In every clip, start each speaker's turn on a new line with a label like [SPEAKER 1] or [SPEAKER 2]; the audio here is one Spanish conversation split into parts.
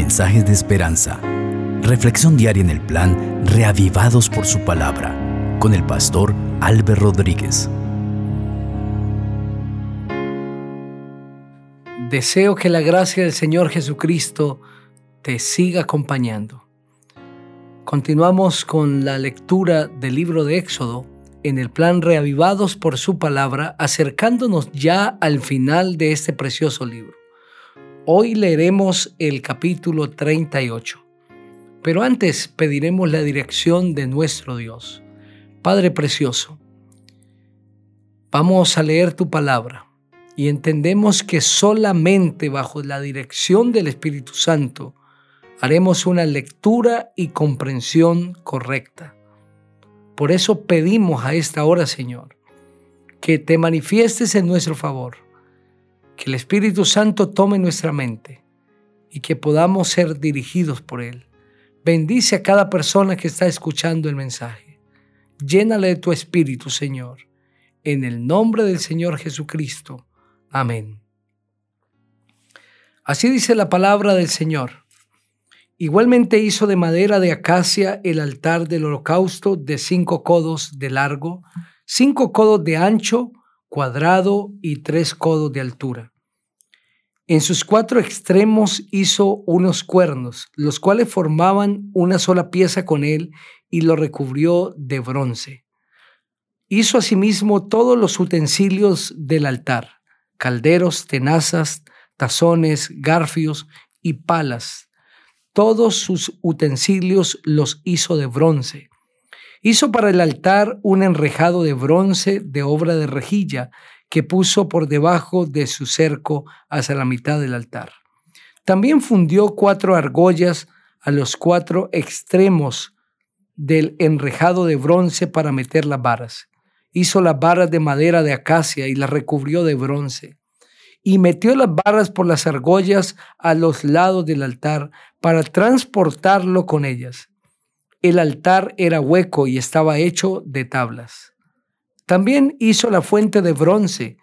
[SPEAKER 1] mensajes de esperanza. Reflexión diaria en el plan Reavivados por su palabra con el pastor Álvaro Rodríguez.
[SPEAKER 2] Deseo que la gracia del Señor Jesucristo te siga acompañando. Continuamos con la lectura del libro de Éxodo en el plan Reavivados por su palabra, acercándonos ya al final de este precioso libro. Hoy leeremos el capítulo 38, pero antes pediremos la dirección de nuestro Dios. Padre Precioso, vamos a leer tu palabra y entendemos que solamente bajo la dirección del Espíritu Santo haremos una lectura y comprensión correcta. Por eso pedimos a esta hora, Señor, que te manifiestes en nuestro favor, que el Espíritu Santo tome nuestra mente y que podamos ser dirigidos por Él. Bendice a cada persona que está escuchando el mensaje. Llénale de tu Espíritu, Señor. En el nombre del Señor Jesucristo. Amén. Así dice la palabra del Señor. Igualmente hizo de madera de acacia el altar del holocausto de cinco codos de largo, cinco codos de ancho, cuadrado y tres codos de altura. En sus cuatro extremos hizo unos cuernos, los cuales formaban una sola pieza con él y lo recubrió de bronce. Hizo asimismo todos los utensilios del altar, calderos, tenazas, tazones, garfios y palas todos sus utensilios los hizo de bronce. Hizo para el altar un enrejado de bronce de obra de rejilla que puso por debajo de su cerco hacia la mitad del altar. También fundió cuatro argollas a los cuatro extremos del enrejado de bronce para meter las varas. Hizo las varas de madera de acacia y las recubrió de bronce y metió las barras por las argollas a los lados del altar para transportarlo con ellas. El altar era hueco y estaba hecho de tablas. También hizo la fuente de bronce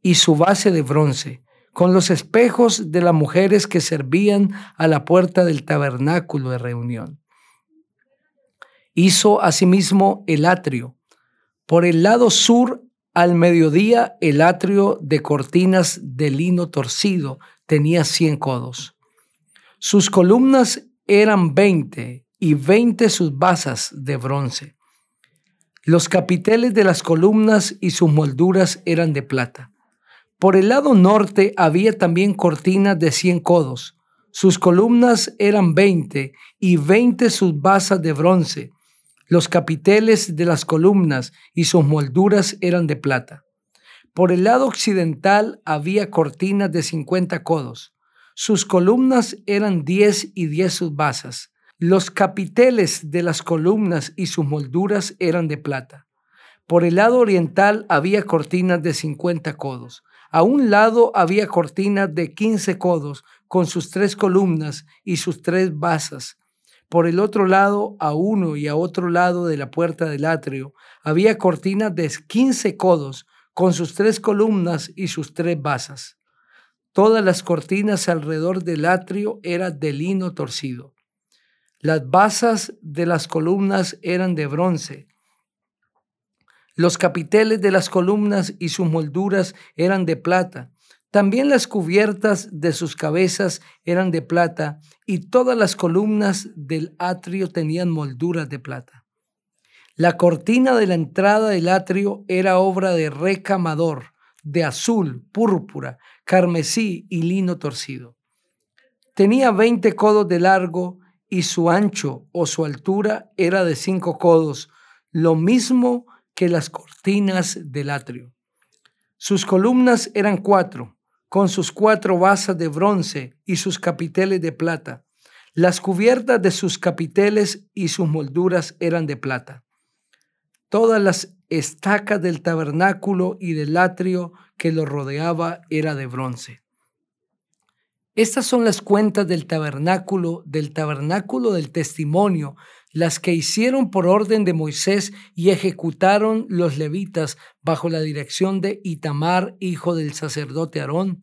[SPEAKER 2] y su base de bronce, con los espejos de las mujeres que servían a la puerta del tabernáculo de reunión. Hizo asimismo el atrio. Por el lado sur al mediodía el atrio de cortinas de lino torcido tenía cien codos. Sus columnas eran veinte y veinte sus basas de bronce. Los capiteles de las columnas y sus molduras eran de plata. Por el lado norte había también cortinas de cien codos. Sus columnas eran veinte y veinte sus basas de bronce los capiteles de las columnas y sus molduras eran de plata. Por el lado occidental había cortinas de cincuenta codos. Sus columnas eran diez y diez sus basas. Los capiteles de las columnas y sus molduras eran de plata. Por el lado oriental había cortinas de cincuenta codos. A un lado había cortinas de quince codos con sus tres columnas y sus tres basas por el otro lado, a uno y a otro lado de la puerta del atrio, había cortinas de 15 codos con sus tres columnas y sus tres basas. Todas las cortinas alrededor del atrio eran de lino torcido. Las basas de las columnas eran de bronce. Los capiteles de las columnas y sus molduras eran de plata. También las cubiertas de sus cabezas eran de plata y todas las columnas del atrio tenían molduras de plata. La cortina de la entrada del atrio era obra de recamador, de azul, púrpura, carmesí y lino torcido. Tenía veinte codos de largo y su ancho o su altura era de cinco codos, lo mismo que las cortinas del atrio. Sus columnas eran cuatro con sus cuatro basas de bronce y sus capiteles de plata. Las cubiertas de sus capiteles y sus molduras eran de plata. Todas las estacas del tabernáculo y del atrio que lo rodeaba era de bronce. Estas son las cuentas del tabernáculo, del tabernáculo del testimonio, las que hicieron por orden de Moisés y ejecutaron los levitas bajo la dirección de Itamar, hijo del sacerdote Aarón,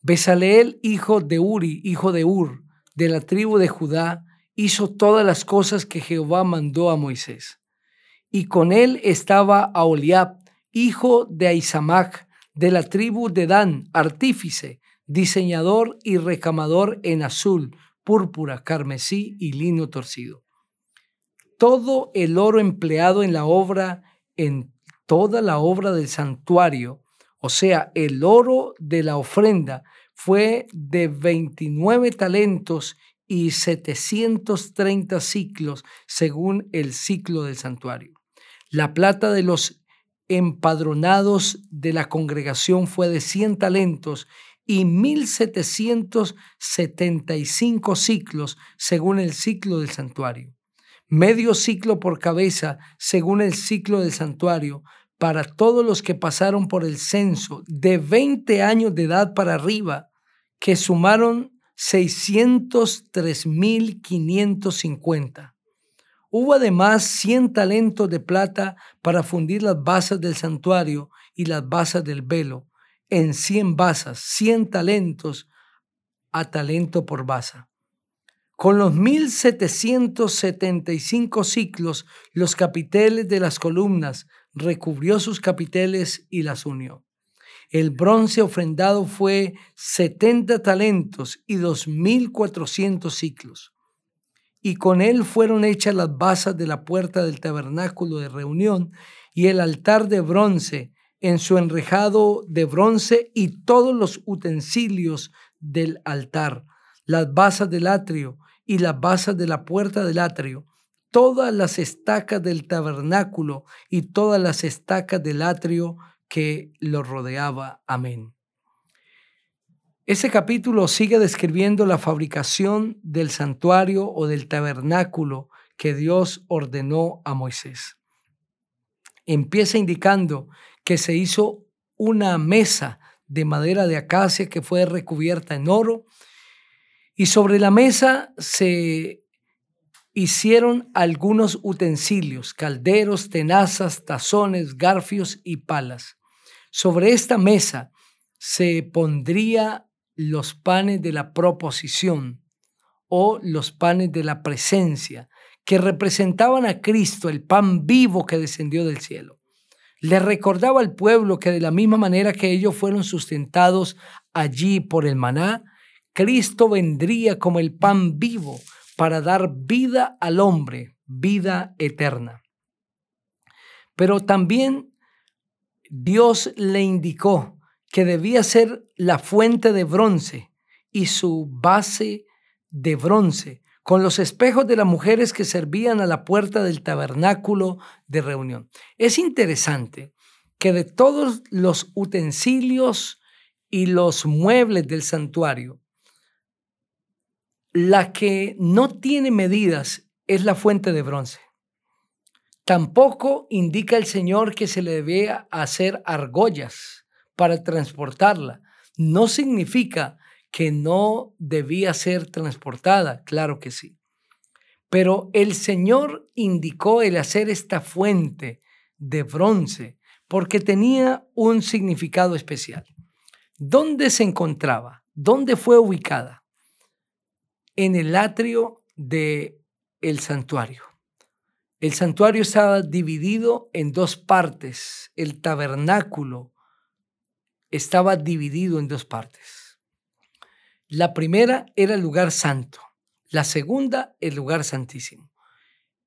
[SPEAKER 2] Besaleel, hijo de Uri, hijo de Ur, de la tribu de Judá, hizo todas las cosas que Jehová mandó a Moisés. Y con él estaba Aholiab, hijo de Aizamac, de la tribu de Dan, artífice, diseñador y recamador en azul, púrpura, carmesí y lino torcido. Todo el oro empleado en la obra, en toda la obra del santuario, o sea, el oro de la ofrenda, fue de 29 talentos y 730 ciclos según el ciclo del santuario. La plata de los empadronados de la congregación fue de 100 talentos y 1775 ciclos según el ciclo del santuario. Medio ciclo por cabeza según el ciclo del santuario para todos los que pasaron por el censo de 20 años de edad para arriba, que sumaron 603.550. Hubo además 100 talentos de plata para fundir las basas del santuario y las basas del velo, en 100 basas, 100 talentos a talento por basa. Con los 1775 ciclos, los capiteles de las columnas recubrió sus capiteles y las unió. El bronce ofrendado fue 70 talentos y 2.400 ciclos. Y con él fueron hechas las basas de la puerta del tabernáculo de reunión y el altar de bronce en su enrejado de bronce y todos los utensilios del altar, las basas del atrio y las basas de la puerta del atrio, todas las estacas del tabernáculo y todas las estacas del atrio que lo rodeaba. Amén. Ese capítulo sigue describiendo la fabricación del santuario o del tabernáculo que Dios ordenó a Moisés. Empieza indicando que se hizo una mesa de madera de acacia que fue recubierta en oro y sobre la mesa se hicieron algunos utensilios, calderos, tenazas, tazones, garfios y palas. Sobre esta mesa se pondría los panes de la proposición o los panes de la presencia, que representaban a Cristo, el pan vivo que descendió del cielo. Le recordaba al pueblo que de la misma manera que ellos fueron sustentados allí por el maná, Cristo vendría como el pan vivo para dar vida al hombre, vida eterna. Pero también Dios le indicó que debía ser la fuente de bronce y su base de bronce, con los espejos de las mujeres que servían a la puerta del tabernáculo de reunión. Es interesante que de todos los utensilios y los muebles del santuario, la que no tiene medidas es la fuente de bronce. Tampoco indica el Señor que se le debía hacer argollas para transportarla. No significa que no debía ser transportada, claro que sí. Pero el Señor indicó el hacer esta fuente de bronce porque tenía un significado especial. ¿Dónde se encontraba? ¿Dónde fue ubicada? En el atrio del el santuario. El santuario estaba dividido en dos partes. El tabernáculo estaba dividido en dos partes. La primera era el lugar santo, la segunda el lugar santísimo.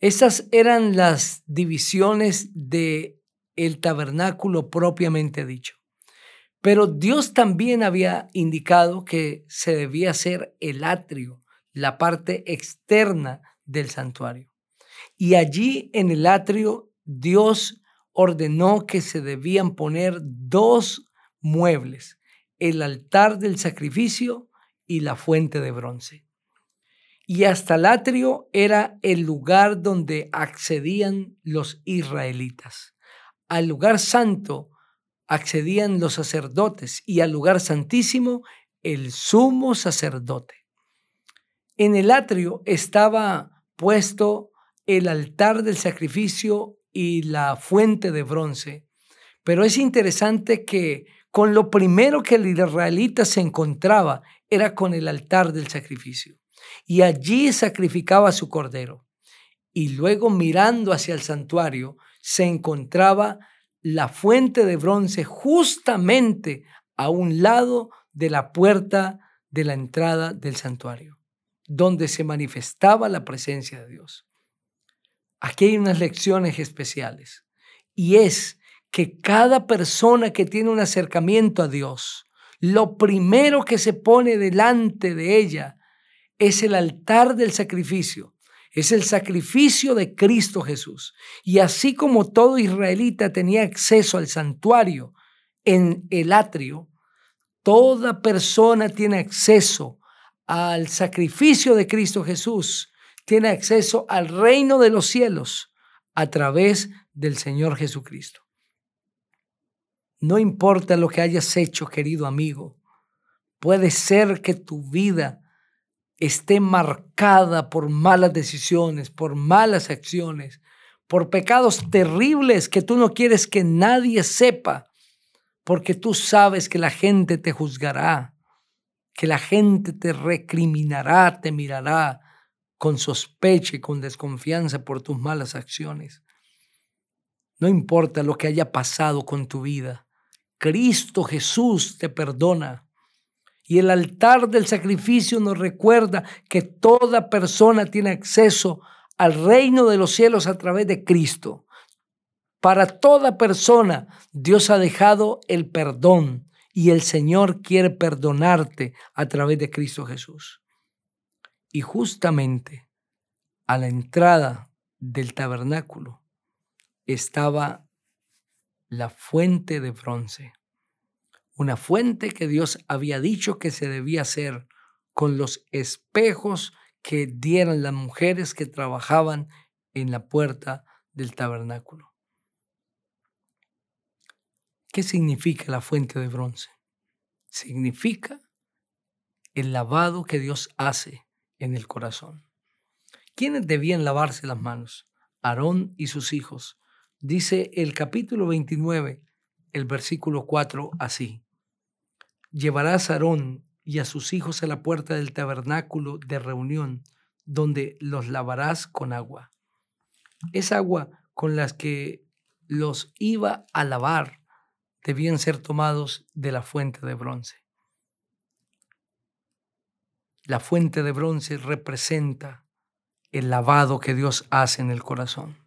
[SPEAKER 2] Esas eran las divisiones de el tabernáculo propiamente dicho. Pero Dios también había indicado que se debía hacer el atrio, la parte externa del santuario. Y allí en el atrio Dios ordenó que se debían poner dos muebles, el altar del sacrificio y la fuente de bronce. Y hasta el atrio era el lugar donde accedían los israelitas. Al lugar santo accedían los sacerdotes y al lugar santísimo el sumo sacerdote. En el atrio estaba puesto el altar del sacrificio y la fuente de bronce. Pero es interesante que con lo primero que el israelita se encontraba era con el altar del sacrificio. y allí sacrificaba su cordero. Y luego mirando hacia el santuario se encontraba la fuente de bronce justamente a un lado de la puerta de la entrada del santuario, donde se manifestaba la presencia de Dios. Aquí hay unas lecciones especiales y es que cada persona que tiene un acercamiento a Dios, lo primero que se pone delante de ella es el altar del sacrificio, es el sacrificio de Cristo Jesús. Y así como todo israelita tenía acceso al santuario en el atrio, toda persona tiene acceso al sacrificio de Cristo Jesús, tiene acceso al reino de los cielos a través del Señor Jesucristo. No importa lo que hayas hecho, querido amigo, puede ser que tu vida esté marcada por malas decisiones, por malas acciones, por pecados terribles que tú no quieres que nadie sepa, porque tú sabes que la gente te juzgará, que la gente te recriminará, te mirará con sospecha y con desconfianza por tus malas acciones. No importa lo que haya pasado con tu vida, Cristo Jesús te perdona. Y el altar del sacrificio nos recuerda que toda persona tiene acceso al reino de los cielos a través de Cristo. Para toda persona Dios ha dejado el perdón y el Señor quiere perdonarte a través de Cristo Jesús. Y justamente a la entrada del tabernáculo estaba la fuente de bronce, una fuente que Dios había dicho que se debía hacer con los espejos que dieran las mujeres que trabajaban en la puerta del tabernáculo. ¿Qué significa la fuente de bronce? Significa el lavado que Dios hace en el corazón. ¿Quiénes debían lavarse las manos? Aarón y sus hijos, Dice el capítulo 29, el versículo 4 así. Llevarás a Aarón y a sus hijos a la puerta del tabernáculo de reunión, donde los lavarás con agua. Es agua con las que los iba a lavar debían ser tomados de la fuente de bronce. La fuente de bronce representa el lavado que Dios hace en el corazón.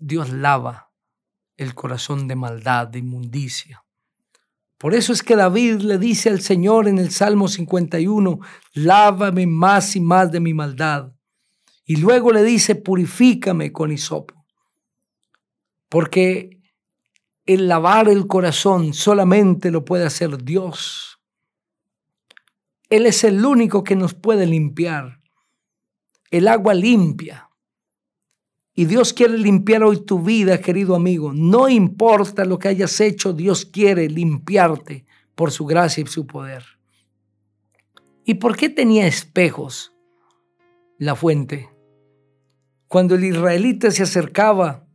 [SPEAKER 2] Dios lava el corazón de maldad, de inmundicia. Por eso es que David le dice al Señor en el Salmo 51, lávame más y más de mi maldad. Y luego le dice, purifícame con hisopo. Porque el lavar el corazón solamente lo puede hacer Dios. Él es el único que nos puede limpiar. El agua limpia. Y Dios quiere limpiar hoy tu vida, querido amigo. No importa lo que hayas hecho, Dios quiere limpiarte por su gracia y su poder. ¿Y por qué tenía espejos la fuente? Cuando el israelita se acercaba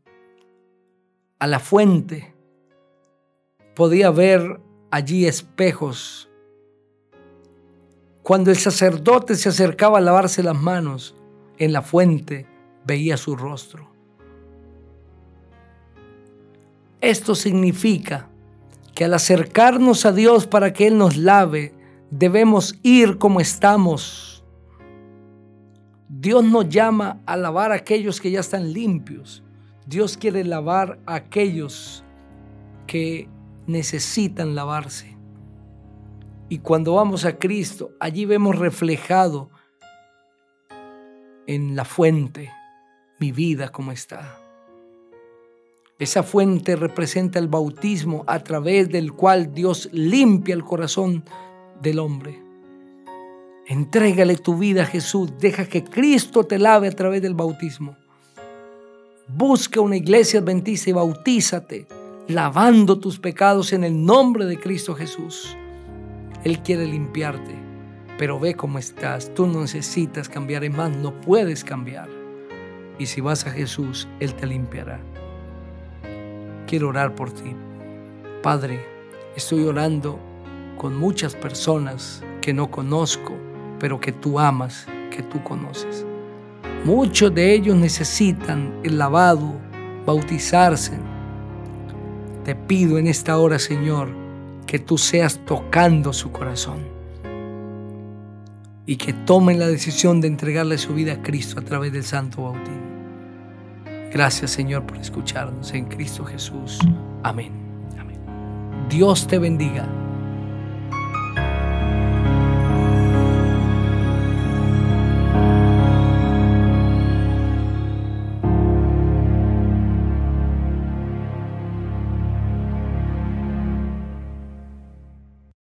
[SPEAKER 2] a la fuente, podía ver allí espejos. Cuando el sacerdote se acercaba a lavarse las manos en la fuente, veía su rostro. Esto significa que al acercarnos a Dios para que Él nos lave, debemos ir como estamos. Dios nos llama a lavar a aquellos que ya están limpios. Dios quiere lavar a aquellos que necesitan lavarse. Y cuando vamos a Cristo, allí vemos reflejado en la fuente mi vida como está. Esa fuente representa el bautismo a través del cual Dios limpia el corazón del hombre. Entrégale tu vida a Jesús, deja que Cristo te lave a través del bautismo. Busca una iglesia adventista y bautízate, lavando tus pecados en el nombre de Cristo Jesús. Él quiere limpiarte, pero ve cómo estás. Tú no necesitas cambiar, es más, no puedes cambiar. Y si vas a Jesús, Él te limpiará. Quiero orar por ti. Padre, estoy orando con muchas personas que no conozco, pero que tú amas que tú conoces. Muchos de ellos necesitan el lavado, bautizarse. Te pido en esta hora, Señor, que tú seas tocando su corazón y que tomen la decisión de entregarle su vida a Cristo a través del santo bautismo. Gracias, Señor, por escucharnos en Cristo Jesús. Amén. Amén. Dios te bendiga